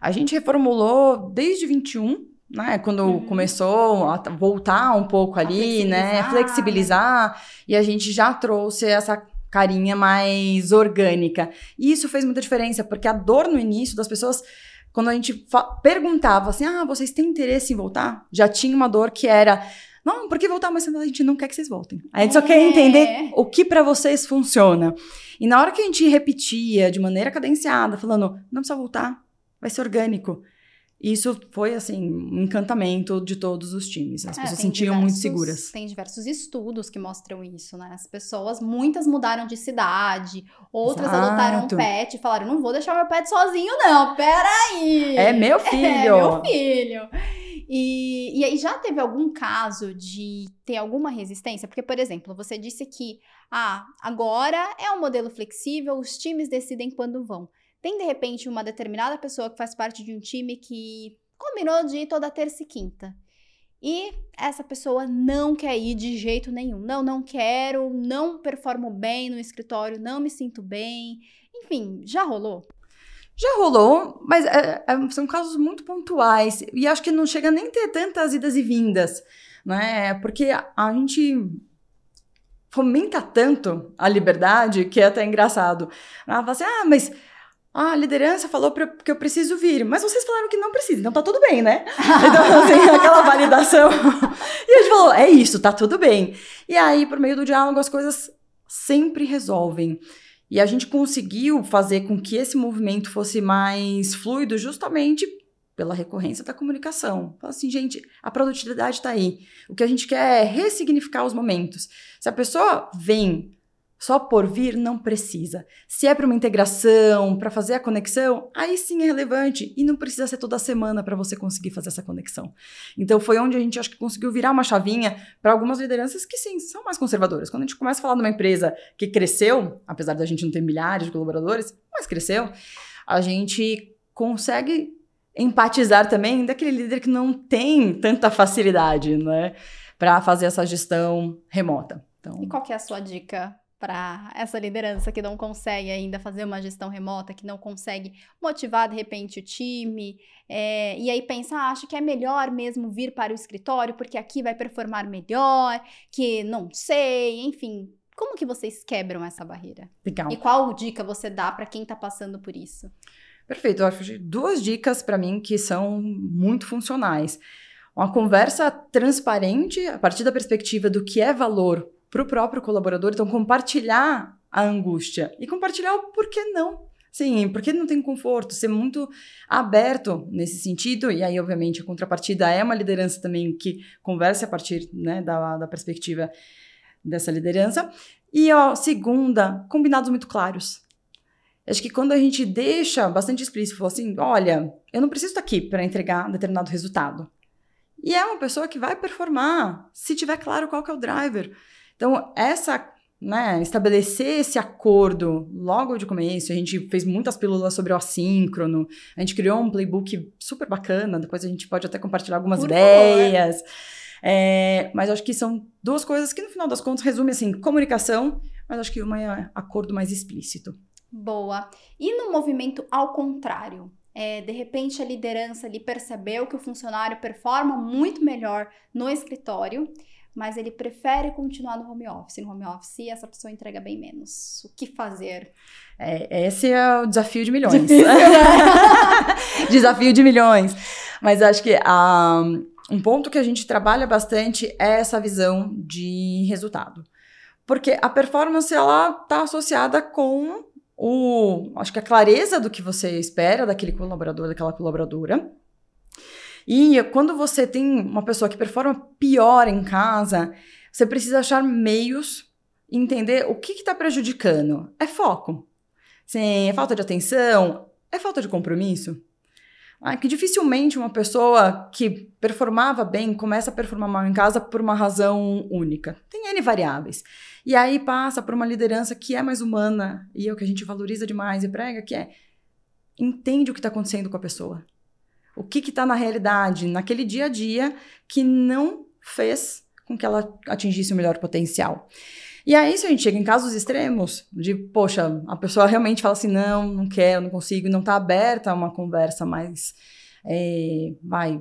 Speaker 1: A gente reformulou desde 21, né? Quando uhum. começou a voltar um pouco ali, né? flexibilizar, né? Flexibilizar. E a gente já trouxe essa carinha mais orgânica. E isso fez muita diferença, porque a dor no início das pessoas quando a gente perguntava assim, ah, vocês têm interesse em voltar? Já tinha uma dor que era, não, por que voltar? Mas a gente não quer que vocês voltem. A gente é. só quer entender o que para vocês funciona. E na hora que a gente repetia de maneira cadenciada, falando, não precisa voltar, vai ser orgânico. Isso foi, assim, um encantamento de todos os times. As é, pessoas se sentiam muito seguras.
Speaker 2: Tem diversos estudos que mostram isso, né? As pessoas, muitas mudaram de cidade, outras Exato. adotaram um pet e falaram: não vou deixar meu pet sozinho, não, peraí.
Speaker 1: É meu filho. É
Speaker 2: meu filho. E, e aí, já teve algum caso de ter alguma resistência? Porque, por exemplo, você disse que ah, agora é um modelo flexível, os times decidem quando vão. Tem, de repente, uma determinada pessoa que faz parte de um time que combinou de ir toda terça e quinta. E essa pessoa não quer ir de jeito nenhum. Não, não quero, não performo bem no escritório, não me sinto bem. Enfim, já rolou?
Speaker 1: Já rolou, mas é, é, são casos muito pontuais. E acho que não chega nem a ter tantas idas e vindas, né? Porque a, a gente fomenta tanto a liberdade que é até engraçado. Ela fala assim, ah, mas ah, a liderança falou pra, que eu preciso vir, mas vocês falaram que não precisa, então tá tudo bem, né? Então, assim, aquela validação. e a gente falou, é isso, tá tudo bem. E aí, por meio do diálogo, as coisas sempre resolvem. E a gente conseguiu fazer com que esse movimento fosse mais fluido justamente pela recorrência da comunicação. Fala assim, gente, a produtividade está aí. O que a gente quer é ressignificar os momentos. Se a pessoa vem só por vir não precisa. Se é para uma integração, para fazer a conexão, aí sim é relevante e não precisa ser toda semana para você conseguir fazer essa conexão. Então foi onde a gente acho que conseguiu virar uma chavinha para algumas lideranças que sim, são mais conservadoras. Quando a gente começa a falar de uma empresa que cresceu, apesar da gente não ter milhares de colaboradores, mas cresceu, a gente consegue empatizar também daquele líder que não tem tanta facilidade, né, para fazer essa gestão remota.
Speaker 2: Então... E qual é a sua dica para essa liderança que não consegue ainda fazer uma gestão remota, que não consegue motivar de repente o time, é, e aí pensa, ah, acho que é melhor mesmo vir para o escritório porque aqui vai performar melhor, que não sei, enfim. Como que vocês quebram essa barreira?
Speaker 1: Legal.
Speaker 2: E qual dica você dá para quem está passando por isso?
Speaker 1: Perfeito, eu acho duas dicas para mim que são muito funcionais. Uma conversa transparente a partir da perspectiva do que é valor para o próprio colaborador. Então, compartilhar a angústia e compartilhar o porquê não. Sim, porque não tem conforto, ser muito aberto nesse sentido, e aí, obviamente, a contrapartida é uma liderança também que converse a partir né, da, da perspectiva dessa liderança. E, ó, segunda, combinados muito claros. Acho que quando a gente deixa bastante explícito, fala assim: olha, eu não preciso estar aqui para entregar determinado resultado. E é uma pessoa que vai performar, se tiver claro qual que é o driver. Então, essa né, estabelecer esse acordo logo de começo. A gente fez muitas pílulas sobre o assíncrono, a gente criou um playbook super bacana, depois a gente pode até compartilhar algumas Por ideias. É, mas acho que são duas coisas que, no final das contas, resume assim, comunicação, mas acho que uma é acordo mais explícito.
Speaker 2: Boa. E no movimento ao contrário? É, de repente a liderança ali percebeu que o funcionário performa muito melhor no escritório mas ele prefere continuar no home office. No home office, essa pessoa entrega bem menos. O que fazer?
Speaker 1: É, esse é o desafio de milhões. Difícil, né? desafio de milhões. Mas acho que um, um ponto que a gente trabalha bastante é essa visão de resultado. Porque a performance, ela está associada com o, acho que a clareza do que você espera daquele colaborador, daquela colaboradora, e quando você tem uma pessoa que performa pior em casa, você precisa achar meios entender o que está prejudicando. É foco. Sim, é falta de atenção? É falta de compromisso? Ah, que dificilmente uma pessoa que performava bem começa a performar mal em casa por uma razão única. Tem N variáveis. E aí passa por uma liderança que é mais humana e é o que a gente valoriza demais e prega, que é entende o que está acontecendo com a pessoa. O que está na realidade, naquele dia a dia, que não fez com que ela atingisse o melhor potencial. E aí, se a gente chega em casos extremos, de, poxa, a pessoa realmente fala assim, não, não quero, não consigo, não está aberta a uma conversa mais, é, vai,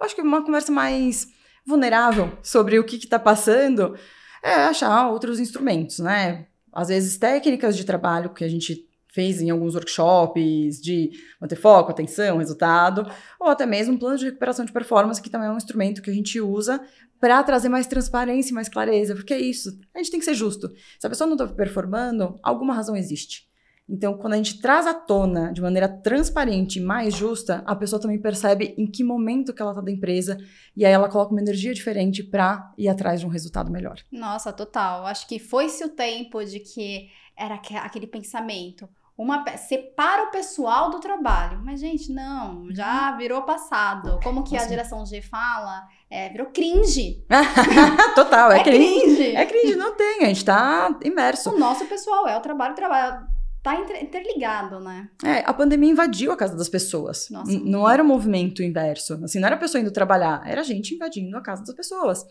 Speaker 1: acho que uma conversa mais vulnerável sobre o que está passando, é achar outros instrumentos, né? Às vezes técnicas de trabalho que a gente fez em alguns workshops de manter foco, atenção, resultado, ou até mesmo um plano de recuperação de performance, que também é um instrumento que a gente usa para trazer mais transparência e mais clareza, porque é isso, a gente tem que ser justo. Se a pessoa não está performando, alguma razão existe. Então, quando a gente traz à tona de maneira transparente e mais justa, a pessoa também percebe em que momento que ela está da empresa e aí ela coloca uma energia diferente para ir atrás de um resultado melhor.
Speaker 2: Nossa, total. Acho que foi-se o tempo de que era aquele pensamento uma separa o pessoal do trabalho. Mas, gente, não, já uhum. virou passado. Como que a geração G fala? É, virou cringe.
Speaker 1: Total, é, é cringe. cringe. É cringe, não tem, a gente tá imerso.
Speaker 2: O nosso pessoal é o trabalho, o trabalho tá interligado, né?
Speaker 1: É, a pandemia invadiu a casa das pessoas. Nossa, não era um movimento inverso. Assim, não era a pessoa indo trabalhar, era a gente invadindo a casa das pessoas.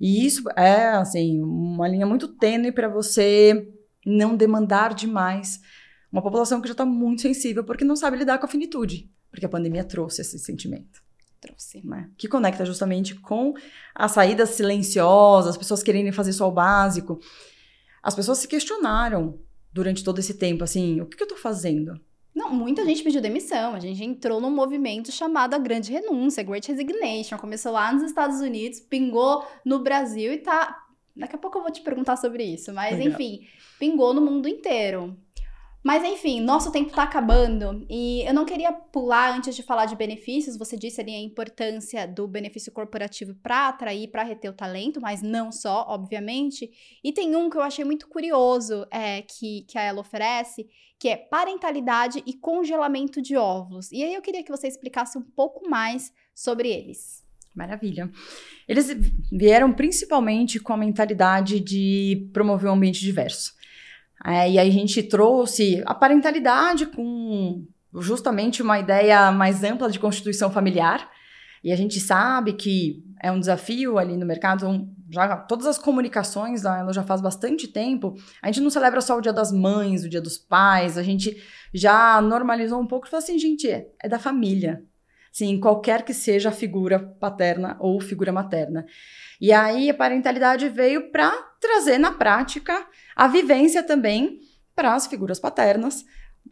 Speaker 1: E isso é, assim, uma linha muito tênue para você não demandar demais uma população que já está muito sensível porque não sabe lidar com a finitude, porque a pandemia trouxe esse sentimento.
Speaker 2: Trouxe.
Speaker 1: Né? Que conecta justamente com a saída silenciosa, as pessoas querendo fazer só o básico. As pessoas se questionaram durante todo esse tempo, assim, o que, que eu estou fazendo?
Speaker 2: Não, muita gente pediu demissão. A gente entrou num movimento chamado a Grande Renúncia, Great Resignation. Começou lá nos Estados Unidos, pingou no Brasil e tá. Daqui a pouco eu vou te perguntar sobre isso. Mas, Legal. enfim, pingou no mundo inteiro. Mas enfim, nosso tempo está acabando e eu não queria pular antes de falar de benefícios. Você disse ali a importância do benefício corporativo para atrair, para reter o talento, mas não só, obviamente. E tem um que eu achei muito curioso é, que, que a ela oferece, que é parentalidade e congelamento de óvulos. E aí eu queria que você explicasse um pouco mais sobre eles.
Speaker 1: Maravilha. Eles vieram principalmente com a mentalidade de promover um ambiente diverso. É, e a gente trouxe a parentalidade com justamente uma ideia mais ampla de constituição familiar. E a gente sabe que é um desafio ali no mercado. Já, todas as comunicações, ela já faz bastante tempo. A gente não celebra só o dia das mães, o dia dos pais. A gente já normalizou um pouco e falou assim, gente, é, é da família. Sim, qualquer que seja a figura paterna ou figura materna. E aí a parentalidade veio para trazer na prática a vivência também para as figuras paternas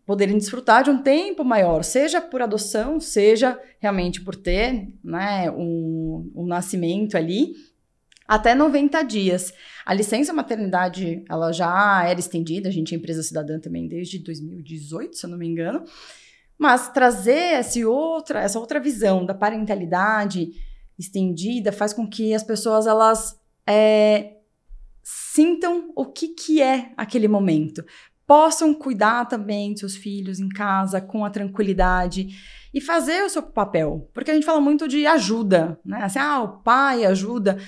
Speaker 1: poderem desfrutar de um tempo maior, seja por adoção, seja realmente por ter né, um, um nascimento ali, até 90 dias. A licença maternidade, ela já era estendida, a gente é empresa cidadã também desde 2018, se eu não me engano, mas trazer esse outra, essa outra visão da parentalidade estendida faz com que as pessoas elas é, sintam o que, que é aquele momento. Possam cuidar também de seus filhos em casa com a tranquilidade e fazer o seu papel. Porque a gente fala muito de ajuda, né? Assim, ah, o pai ajuda.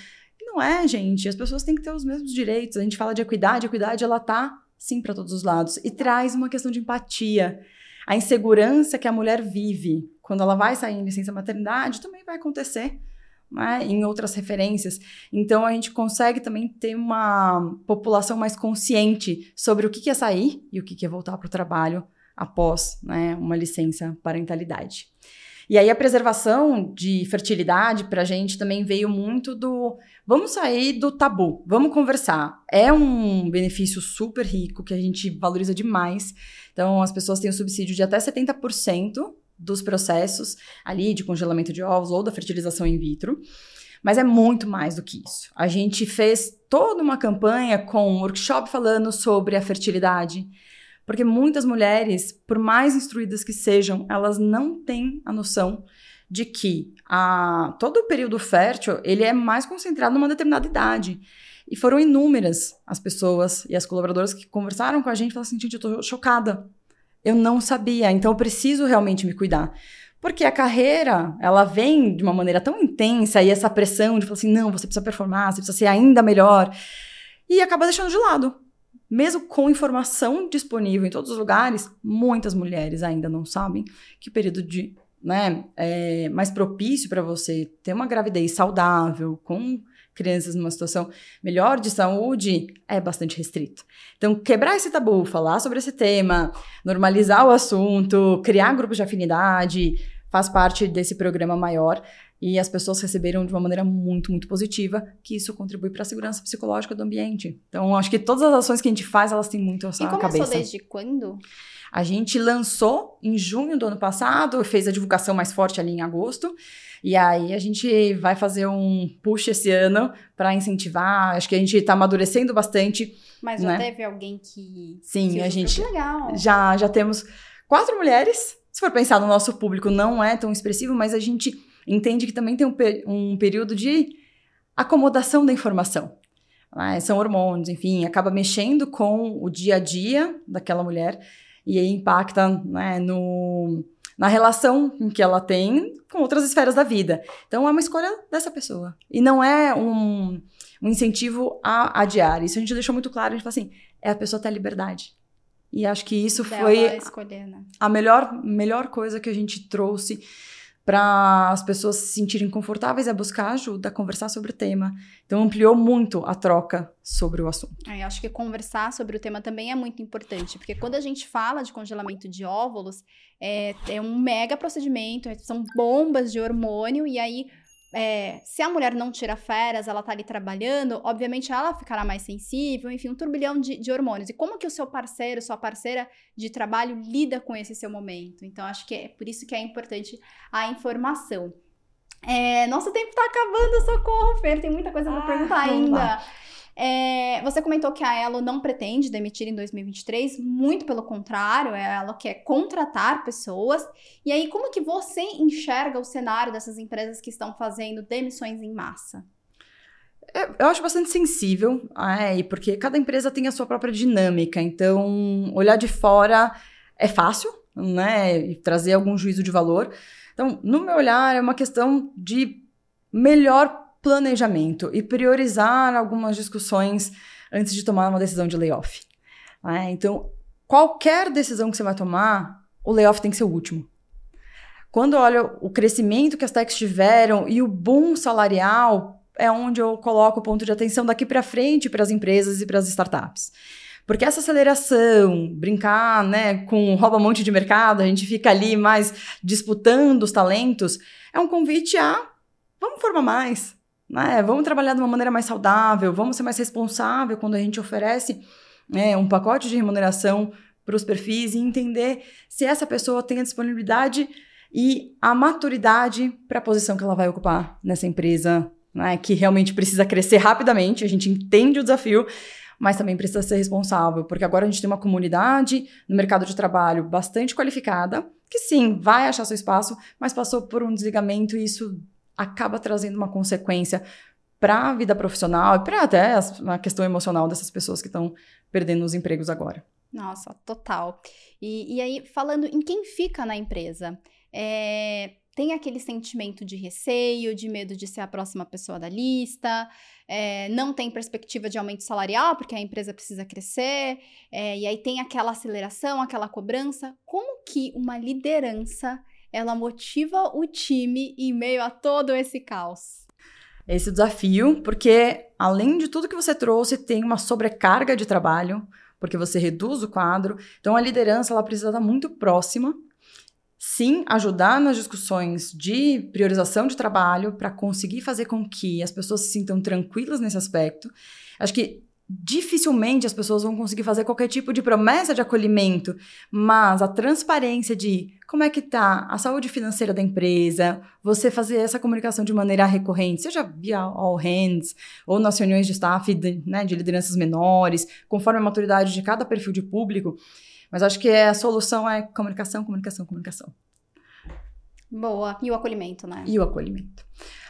Speaker 1: não é, gente. As pessoas têm que ter os mesmos direitos. A gente fala de equidade, a equidade ela tá sim para todos os lados e traz uma questão de empatia. A insegurança que a mulher vive quando ela vai sair em licença maternidade também vai acontecer né, em outras referências. Então a gente consegue também ter uma população mais consciente sobre o que é sair e o que é voltar para o trabalho após né, uma licença parentalidade. E aí a preservação de fertilidade para a gente também veio muito do vamos sair do tabu, vamos conversar. É um benefício super rico que a gente valoriza demais. Então as pessoas têm o subsídio de até 70% dos processos ali de congelamento de ovos ou da fertilização in vitro. Mas é muito mais do que isso. A gente fez toda uma campanha com um workshop falando sobre a fertilidade, porque muitas mulheres, por mais instruídas que sejam, elas não têm a noção de que a, todo o período fértil ele é mais concentrado numa determinada idade. E foram inúmeras as pessoas e as colaboradoras que conversaram com a gente e falaram assim: gente, eu tô chocada eu não sabia, então eu preciso realmente me cuidar. Porque a carreira, ela vem de uma maneira tão intensa e essa pressão de falar assim, não, você precisa performar, você precisa ser ainda melhor. E acaba deixando de lado. Mesmo com informação disponível em todos os lugares, muitas mulheres ainda não sabem que o período de, né, é mais propício para você ter uma gravidez saudável, com crianças numa situação melhor de saúde é bastante restrito. Então, quebrar esse tabu, falar sobre esse tema, normalizar o assunto, criar grupos de afinidade, faz parte desse programa maior e as pessoas receberam de uma maneira muito, muito positiva, que isso contribui para a segurança psicológica do ambiente. Então, acho que todas as ações que a gente faz, elas têm muito essa
Speaker 2: e começou
Speaker 1: cabeça.
Speaker 2: desde quando?
Speaker 1: A gente lançou em junho do ano passado, fez a divulgação mais forte ali em agosto. E aí a gente vai fazer um push esse ano para incentivar. Acho que a gente está amadurecendo bastante.
Speaker 2: Mas já né? teve alguém que.
Speaker 1: Sim,
Speaker 2: que
Speaker 1: a gente.
Speaker 2: Legal.
Speaker 1: Já, já temos quatro mulheres. Se for pensar no nosso público, não é tão expressivo, mas a gente entende que também tem um, um período de acomodação da informação. Né? São hormônios, enfim, acaba mexendo com o dia a dia daquela mulher e aí impacta né, no, na relação que ela tem com outras esferas da vida. Então é uma escolha dessa pessoa. E não é um, um incentivo a adiar. Isso a gente deixou muito claro, a gente fala assim, é a pessoa ter a liberdade. E acho que isso
Speaker 2: Dela
Speaker 1: foi
Speaker 2: escolher, né?
Speaker 1: a melhor, melhor coisa que a gente trouxe para as pessoas se sentirem confortáveis a buscar ajuda, conversar sobre o tema. Então ampliou muito a troca sobre o assunto.
Speaker 2: Eu acho que conversar sobre o tema também é muito importante, porque quando a gente fala de congelamento de óvulos, é, é um mega procedimento, são bombas de hormônio, e aí é, se a mulher não tira férias, ela tá ali trabalhando, obviamente ela ficará mais sensível, enfim, um turbilhão de, de, hormônios. E como que o seu parceiro, sua parceira de trabalho lida com esse seu momento? Então, acho que é por isso que é importante a informação. É, nosso tempo tá acabando, socorro, Fer, tem muita coisa pra ah, perguntar ainda. É, você comentou que a Elo não pretende demitir em 2023, muito pelo contrário, é, ela quer contratar pessoas. E aí, como que você enxerga o cenário dessas empresas que estão fazendo demissões em massa?
Speaker 1: É, eu acho bastante sensível, é, porque cada empresa tem a sua própria dinâmica. Então, olhar de fora é fácil, né? E trazer algum juízo de valor. Então, no meu olhar, é uma questão de melhor planejamento e priorizar algumas discussões antes de tomar uma decisão de layoff. É, então, qualquer decisão que você vai tomar, o layoff tem que ser o último. Quando olho o crescimento que as techs tiveram e o boom salarial, é onde eu coloco o ponto de atenção daqui para frente para as empresas e para as startups. Porque essa aceleração, brincar né, com rouba-monte de mercado, a gente fica ali mais disputando os talentos, é um convite a vamos formar mais, né? Vamos trabalhar de uma maneira mais saudável, vamos ser mais responsável quando a gente oferece né, um pacote de remuneração para os perfis e entender se essa pessoa tem a disponibilidade e a maturidade para a posição que ela vai ocupar nessa empresa, né, que realmente precisa crescer rapidamente. A gente entende o desafio, mas também precisa ser responsável, porque agora a gente tem uma comunidade no mercado de trabalho bastante qualificada, que sim, vai achar seu espaço, mas passou por um desligamento e isso acaba trazendo uma consequência para a vida profissional e para até a questão emocional dessas pessoas que estão perdendo os empregos agora.
Speaker 2: Nossa, total. E, e aí, falando em quem fica na empresa, é, tem aquele sentimento de receio, de medo de ser a próxima pessoa da lista, é, não tem perspectiva de aumento salarial, porque a empresa precisa crescer, é, e aí tem aquela aceleração, aquela cobrança. Como que uma liderança ela motiva o time em meio a todo esse caos?
Speaker 1: Esse desafio, porque além de tudo que você trouxe, tem uma sobrecarga de trabalho, porque você reduz o quadro. Então a liderança ela precisa estar muito próxima. Sim, ajudar nas discussões de priorização de trabalho para conseguir fazer com que as pessoas se sintam tranquilas nesse aspecto. Acho que dificilmente as pessoas vão conseguir fazer qualquer tipo de promessa de acolhimento, mas a transparência de como é que tá a saúde financeira da empresa, você fazer essa comunicação de maneira recorrente, seja via all hands ou nas reuniões de staff de, né, de lideranças menores, conforme a maturidade de cada perfil de público, mas acho que a solução é comunicação, comunicação, comunicação.
Speaker 2: Boa. E o acolhimento, né?
Speaker 1: E o acolhimento.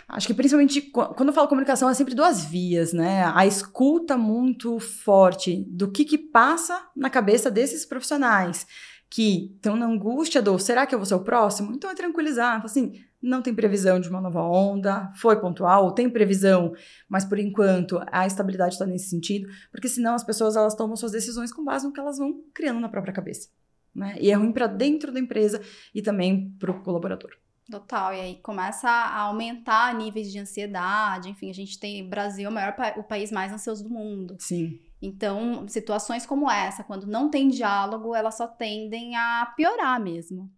Speaker 1: Acho que principalmente quando eu falo comunicação é sempre duas vias, né? A escuta muito forte do que que passa na cabeça desses profissionais que estão na angústia do será que eu vou ser o próximo? Então é tranquilizar, assim, não tem previsão de uma nova onda, foi pontual, tem previsão, mas por enquanto a estabilidade está nesse sentido, porque senão as pessoas elas tomam suas decisões com base no que elas vão criando na própria cabeça. Né? E é ruim para dentro da empresa e também para o colaborador.
Speaker 2: Total, e aí começa a aumentar níveis de ansiedade, enfim, a gente tem, Brasil é o maior o país mais ansioso do mundo.
Speaker 1: Sim.
Speaker 2: Então, situações como essa, quando não tem diálogo, elas só tendem a piorar mesmo.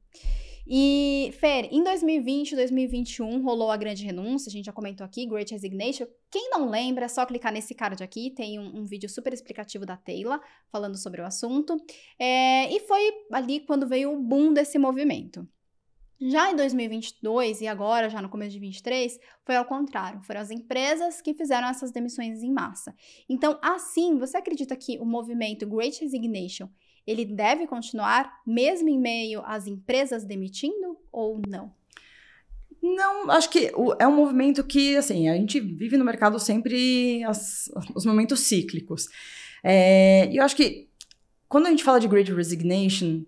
Speaker 2: E, Fer, em 2020 e 2021 rolou a grande renúncia, a gente já comentou aqui, Great Resignation. Quem não lembra, é só clicar nesse card aqui, tem um, um vídeo super explicativo da Taylor falando sobre o assunto. É, e foi ali quando veio o boom desse movimento. Já em 2022 e agora, já no começo de 2023, foi ao contrário. Foram as empresas que fizeram essas demissões em massa. Então, assim, você acredita que o movimento Great Resignation ele deve continuar mesmo em meio às empresas demitindo ou não?
Speaker 1: Não, acho que é um movimento que, assim, a gente vive no mercado sempre as, os momentos cíclicos. É, e eu acho que quando a gente fala de Great Resignation,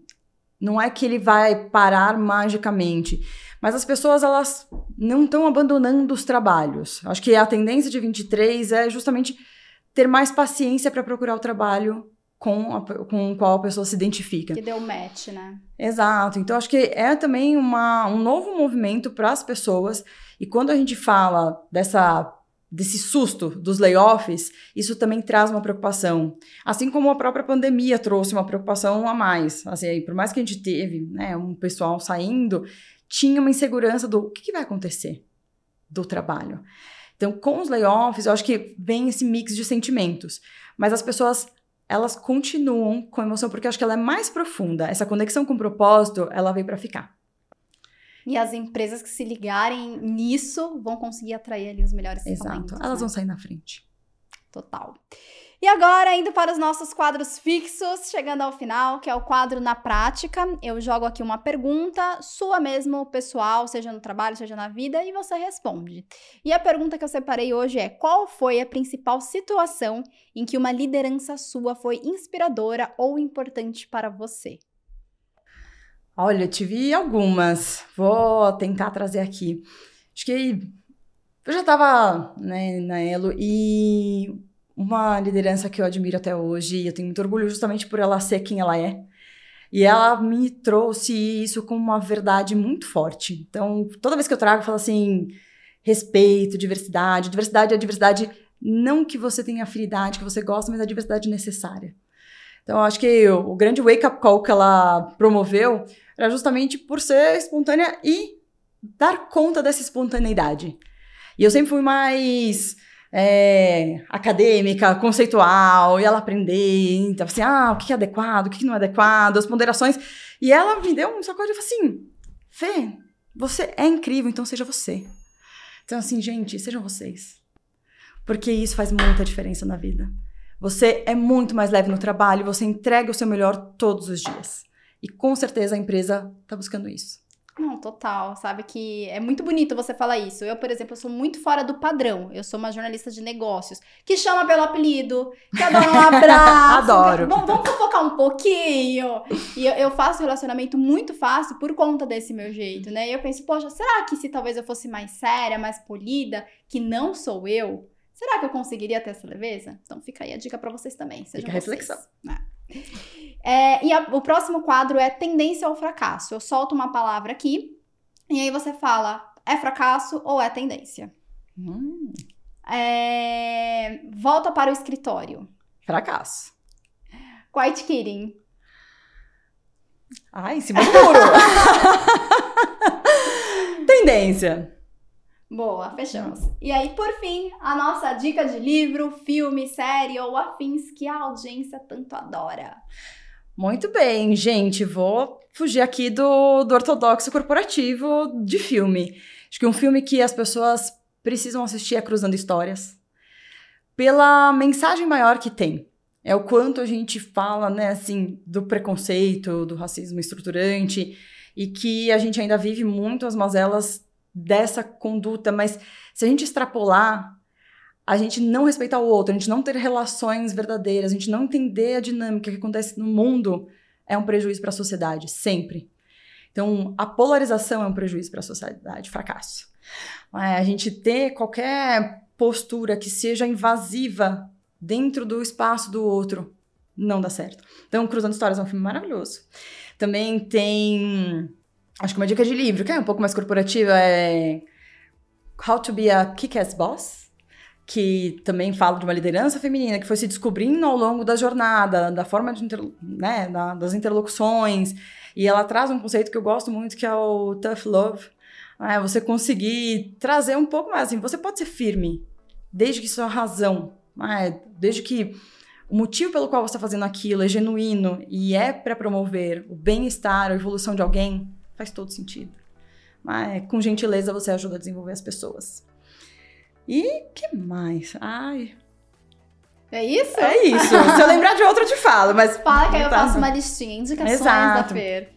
Speaker 1: não é que ele vai parar magicamente, mas as pessoas elas não estão abandonando os trabalhos. Acho que a tendência de 23 é justamente ter mais paciência para procurar o trabalho com, a, com o qual a pessoa se identifica.
Speaker 2: Que deu match, né?
Speaker 1: Exato. Então, acho que é também uma, um novo movimento para as pessoas. E quando a gente fala dessa desse susto dos layoffs, isso também traz uma preocupação. Assim como a própria pandemia trouxe uma preocupação a mais. Assim, por mais que a gente teve né, um pessoal saindo, tinha uma insegurança do o que, que vai acontecer do trabalho. Então, com os layoffs, eu acho que vem esse mix de sentimentos. Mas as pessoas elas continuam com emoção porque eu acho que ela é mais profunda. Essa conexão com o propósito, ela veio para ficar.
Speaker 2: E as empresas que se ligarem nisso vão conseguir atrair ali os melhores
Speaker 1: Exato. Elas
Speaker 2: né?
Speaker 1: vão sair na frente.
Speaker 2: Total. E agora, indo para os nossos quadros fixos, chegando ao final, que é o quadro na prática. Eu jogo aqui uma pergunta, sua mesmo, pessoal, seja no trabalho, seja na vida, e você responde. E a pergunta que eu separei hoje é: qual foi a principal situação em que uma liderança sua foi inspiradora ou importante para você?
Speaker 1: Olha, tive algumas. Vou tentar trazer aqui. Acho que eu já estava né, na Elo e uma liderança que eu admiro até hoje, e eu tenho muito orgulho justamente por ela ser quem ela é. E ela me trouxe isso como uma verdade muito forte. Então, toda vez que eu trago, eu falo assim: respeito, diversidade. Diversidade é a diversidade não que você tenha afinidade, que você gosta, mas a diversidade necessária. Então, acho que o, o grande wake-up call que ela promoveu era justamente por ser espontânea e dar conta dessa espontaneidade. E eu sempre fui mais é, acadêmica, conceitual, e ela aprender, então assim, ah, o que é adequado, o que não é adequado, as ponderações. E ela me deu um sacode e falou assim: Fê, você é incrível, então seja você. Então, assim, gente, sejam vocês. Porque isso faz muita diferença na vida. Você é muito mais leve no trabalho, você entrega o seu melhor todos os dias. E com certeza a empresa está buscando isso.
Speaker 2: Não, total. Sabe que é muito bonito você falar isso. Eu, por exemplo, sou muito fora do padrão. Eu sou uma jornalista de negócios que chama pelo apelido, que adora um abraço.
Speaker 1: Adoro.
Speaker 2: Vamos, vamos fofocar um pouquinho. E eu, eu, faço relacionamento muito fácil por conta desse meu jeito, né? E eu penso, poxa, será que se talvez eu fosse mais séria, mais polida, que não sou eu, será que eu conseguiria ter essa leveza? Então fica aí a dica para vocês também. Sejam
Speaker 1: fica a reflexão.
Speaker 2: Né? É, e a, o próximo quadro é tendência ao fracasso. Eu solto uma palavra aqui e aí você fala é fracasso ou é tendência.
Speaker 1: Hum.
Speaker 2: É, volta para o escritório.
Speaker 1: Fracasso.
Speaker 2: Quiet quitting.
Speaker 1: Ai, do muro. Tendência.
Speaker 2: Boa, fechamos. E aí, por fim, a nossa dica de livro, filme, série ou afins que a audiência tanto adora.
Speaker 1: Muito bem, gente. Vou fugir aqui do, do ortodoxo corporativo de filme. Acho que um filme que as pessoas precisam assistir é Cruzando Histórias. Pela mensagem maior que tem. É o quanto a gente fala, né, assim, do preconceito, do racismo estruturante e que a gente ainda vive muito as mazelas dessa conduta, mas se a gente extrapolar, a gente não respeitar o outro, a gente não ter relações verdadeiras, a gente não entender a dinâmica que acontece no mundo, é um prejuízo para a sociedade, sempre. Então, a polarização é um prejuízo para a sociedade, fracasso. É, a gente ter qualquer postura que seja invasiva dentro do espaço do outro não dá certo. Então, Cruzando Histórias é um filme maravilhoso. Também tem, acho que uma dica de livro, que é um pouco mais corporativa, é How to be a Kick-Ass Boss, que também fala de uma liderança feminina que foi se descobrindo ao longo da jornada, da forma de, né, da, das interlocuções, e ela traz um conceito que eu gosto muito, que é o tough love, é você conseguir trazer um pouco mais, assim, você pode ser firme, desde que sua razão, é, desde que o motivo pelo qual você está fazendo aquilo é genuíno e é para promover o bem-estar, a evolução de alguém, faz todo sentido. Mas com gentileza você ajuda a desenvolver as pessoas. E que mais? Ai,
Speaker 2: é isso?
Speaker 1: É isso. Se eu lembrar de outro, eu te falo, mas.
Speaker 2: Fala que aí eu tá. faço uma listinha. Indicações Exato. da Fer.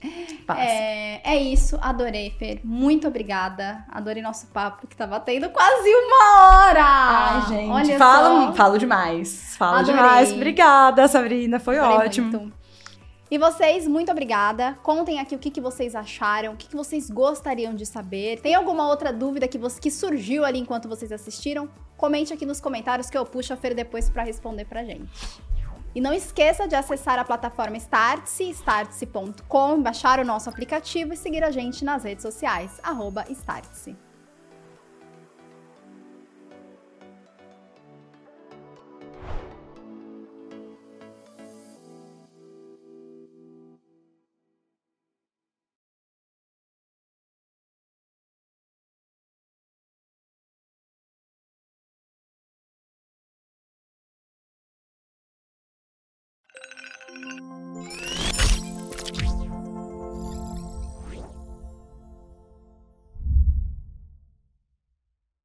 Speaker 2: É, é isso. Adorei, Fer. Muito obrigada. Adorei nosso papo, que tá batendo quase uma hora.
Speaker 1: Ai, gente. Olha falo, só. falo demais. Falo Adorei. demais. Obrigada, Sabrina. Foi Adorei ótimo. Muito.
Speaker 2: E vocês, muito obrigada. Contem aqui o que, que vocês acharam, o que, que vocês gostariam de saber. Tem alguma outra dúvida que, você, que surgiu ali enquanto vocês assistiram? Comente aqui nos comentários que eu puxo a Fer depois para responder pra gente. E não esqueça de acessar a plataforma Startse, startse.com, baixar o nosso aplicativo e seguir a gente nas redes sociais, arroba Startse.